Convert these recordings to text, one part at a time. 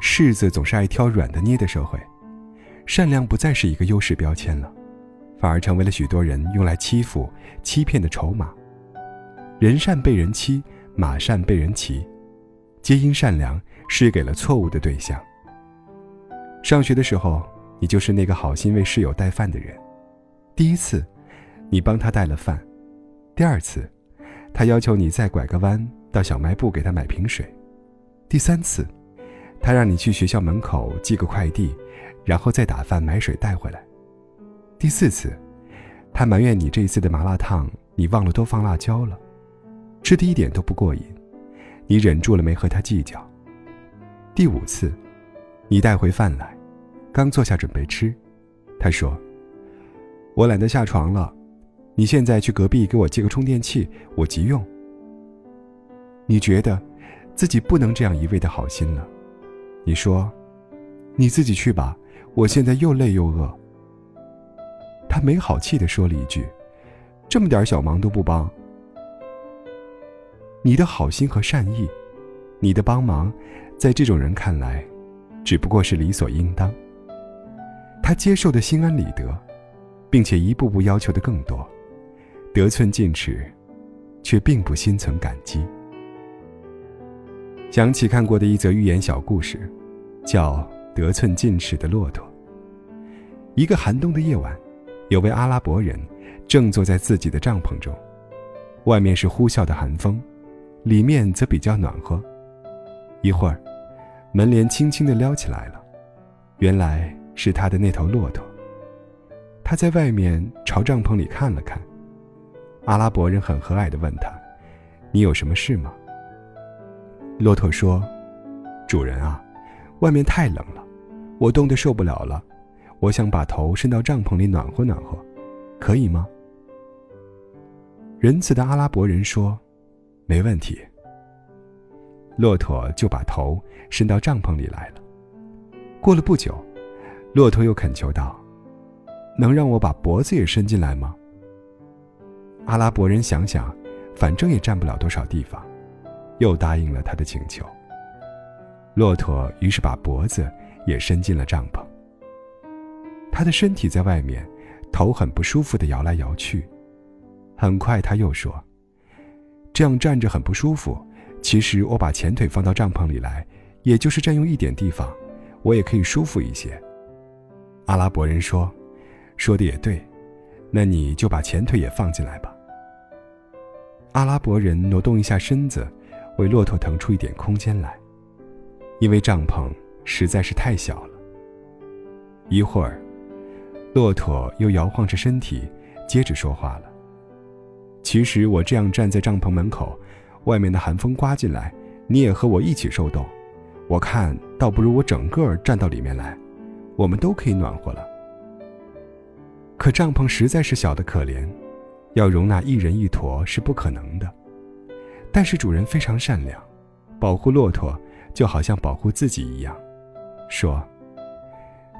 柿子总是爱挑软的捏的社会，善良不再是一个优势标签了，反而成为了许多人用来欺负、欺骗的筹码。人善被人欺，马善被人骑，皆因善良施给了错误的对象。上学的时候，你就是那个好心为室友带饭的人。第一次，你帮他带了饭；第二次，他要求你再拐个弯到小卖部给他买瓶水；第三次。他让你去学校门口寄个快递，然后再打饭买水带回来。第四次，他埋怨你这一次的麻辣烫你忘了多放辣椒了，吃的一点都不过瘾，你忍住了没和他计较。第五次，你带回饭来，刚坐下准备吃，他说：“我懒得下床了，你现在去隔壁给我借个充电器，我急用。”你觉得，自己不能这样一味的好心了。你说：“你自己去吧，我现在又累又饿。”他没好气的说了一句：“这么点小忙都不帮。”你的好心和善意，你的帮忙，在这种人看来，只不过是理所应当。他接受的心安理得，并且一步步要求的更多，得寸进尺，却并不心存感激。想起看过的一则寓言小故事。叫得寸进尺的骆驼。一个寒冬的夜晚，有位阿拉伯人正坐在自己的帐篷中，外面是呼啸的寒风，里面则比较暖和。一会儿，门帘轻轻地撩起来了，原来是他的那头骆驼。他在外面朝帐篷里看了看，阿拉伯人很和蔼地问他：“你有什么事吗？”骆驼说：“主人啊。”外面太冷了，我冻得受不了了，我想把头伸到帐篷里暖和暖和，可以吗？仁慈的阿拉伯人说：“没问题。”骆驼就把头伸到帐篷里来了。过了不久，骆驼又恳求道：“能让我把脖子也伸进来吗？”阿拉伯人想想，反正也占不了多少地方，又答应了他的请求。骆驼于是把脖子也伸进了帐篷。他的身体在外面，头很不舒服的摇来摇去。很快他又说：“这样站着很不舒服。其实我把前腿放到帐篷里来，也就是占用一点地方，我也可以舒服一些。”阿拉伯人说：“说的也对，那你就把前腿也放进来吧。”阿拉伯人挪动一下身子，为骆驼腾出一点空间来。因为帐篷实在是太小了。一会儿，骆驼又摇晃着身体，接着说话了：“其实我这样站在帐篷门口，外面的寒风刮进来，你也和我一起受冻。我看倒不如我整个站到里面来，我们都可以暖和了。可帐篷实在是小的可怜，要容纳一人一坨是不可能的。但是主人非常善良，保护骆驼。”就好像保护自己一样，说：“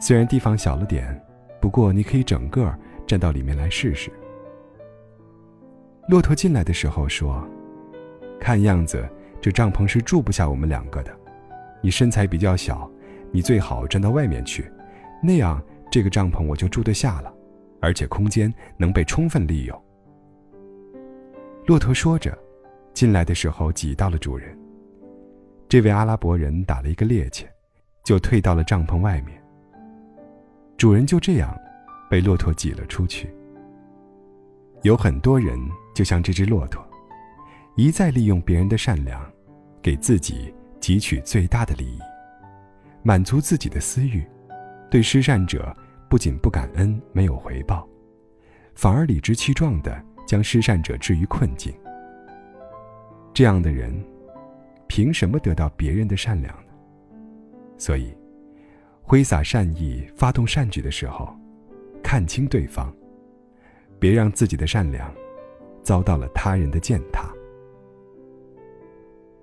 虽然地方小了点，不过你可以整个站到里面来试试。”骆驼进来的时候说：“看样子这帐篷是住不下我们两个的，你身材比较小，你最好站到外面去，那样这个帐篷我就住得下了，而且空间能被充分利用。”骆驼说着，进来的时候挤到了主人。这位阿拉伯人打了一个趔趄，就退到了帐篷外面。主人就这样被骆驼挤了出去。有很多人就像这只骆驼，一再利用别人的善良，给自己汲取最大的利益，满足自己的私欲，对施善者不仅不感恩、没有回报，反而理直气壮地将施善者置于困境。这样的人。凭什么得到别人的善良呢？所以，挥洒善意、发动善举的时候，看清对方，别让自己的善良遭到了他人的践踏。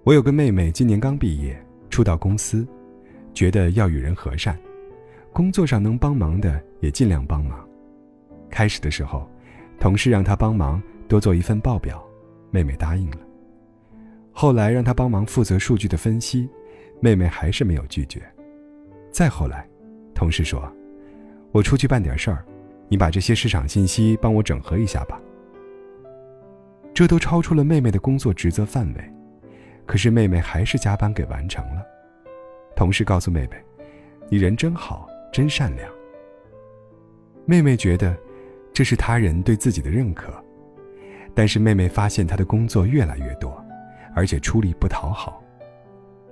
我有个妹妹，今年刚毕业，初到公司，觉得要与人和善，工作上能帮忙的也尽量帮忙。开始的时候，同事让她帮忙多做一份报表，妹妹答应了。后来让她帮忙负责数据的分析，妹妹还是没有拒绝。再后来，同事说：“我出去办点事儿，你把这些市场信息帮我整合一下吧。”这都超出了妹妹的工作职责范围。可是妹妹还是加班给完成了。同事告诉妹妹：“你人真好，真善良。”妹妹觉得这是他人对自己的认可，但是妹妹发现她的工作越来越多，而且出力不讨好。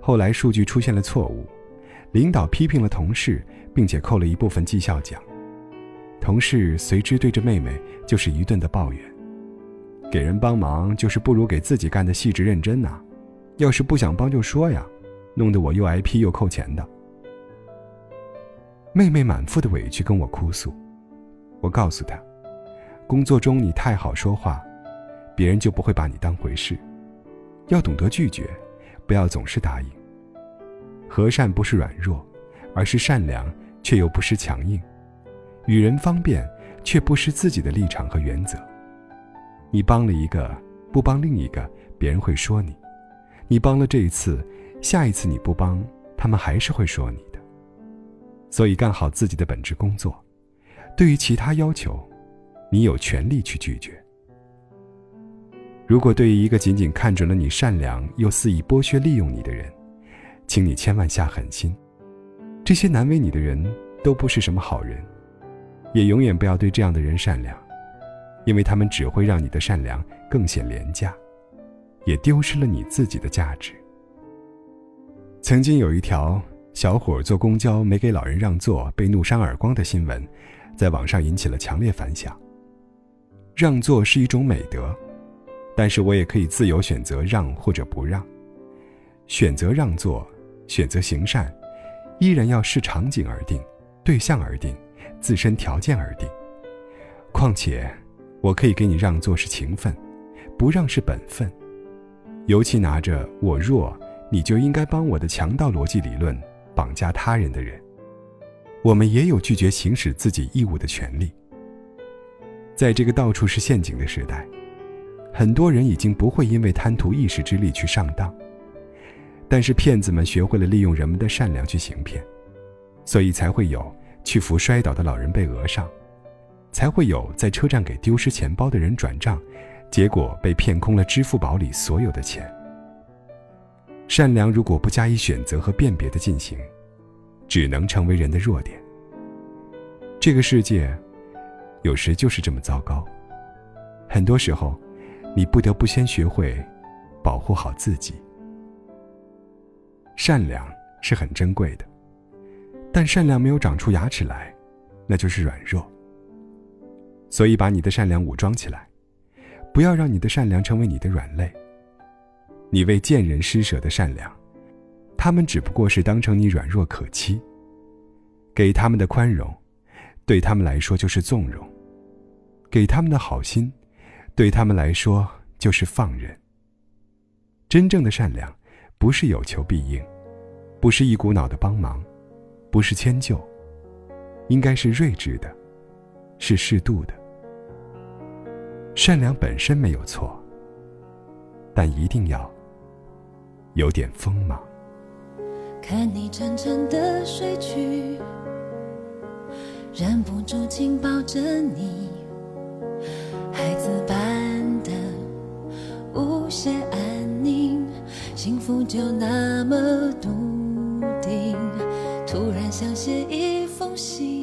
后来数据出现了错误，领导批评了同事，并且扣了一部分绩效奖。同事随之对着妹妹就是一顿的抱怨：“给人帮忙就是不如给自己干的细致认真呐。”要是不想帮就说呀，弄得我又挨批又扣钱的。妹妹满腹的委屈跟我哭诉，我告诉她，工作中你太好说话，别人就不会把你当回事，要懂得拒绝，不要总是答应。和善不是软弱，而是善良却又不失强硬，与人方便却不失自己的立场和原则。你帮了一个，不帮另一个，别人会说你。你帮了这一次，下一次你不帮，他们还是会说你的。所以干好自己的本职工作，对于其他要求，你有权利去拒绝。如果对于一个仅仅看准了你善良又肆意剥削利用你的人，请你千万下狠心。这些难为你的人都不是什么好人，也永远不要对这样的人善良，因为他们只会让你的善良更显廉价。也丢失了你自己的价值。曾经有一条小伙坐公交没给老人让座被怒扇耳光的新闻，在网上引起了强烈反响。让座是一种美德，但是我也可以自由选择让或者不让。选择让座，选择行善，依然要视场景而定，对象而定，自身条件而定。况且，我可以给你让座是情分，不让是本分。尤其拿着“我弱，你就应该帮我的”强盗逻辑理论绑架他人的人，我们也有拒绝行使自己义务的权利。在这个到处是陷阱的时代，很多人已经不会因为贪图一时之利去上当，但是骗子们学会了利用人们的善良去行骗，所以才会有去扶摔倒的老人被讹上，才会有在车站给丢失钱包的人转账。结果被骗空了支付宝里所有的钱。善良如果不加以选择和辨别的进行，只能成为人的弱点。这个世界，有时就是这么糟糕。很多时候，你不得不先学会保护好自己。善良是很珍贵的，但善良没有长出牙齿来，那就是软弱。所以，把你的善良武装起来。不要让你的善良成为你的软肋。你为贱人施舍的善良，他们只不过是当成你软弱可欺。给他们的宽容，对他们来说就是纵容；给他们的好心，对他们来说就是放任。真正的善良，不是有求必应，不是一股脑的帮忙，不是迁就，应该是睿智的，是适度的。善良本身没有错，但一定要有点锋芒。看你沉沉的睡去，忍不住紧抱着你，幸福就那么笃定。突然想写一封信，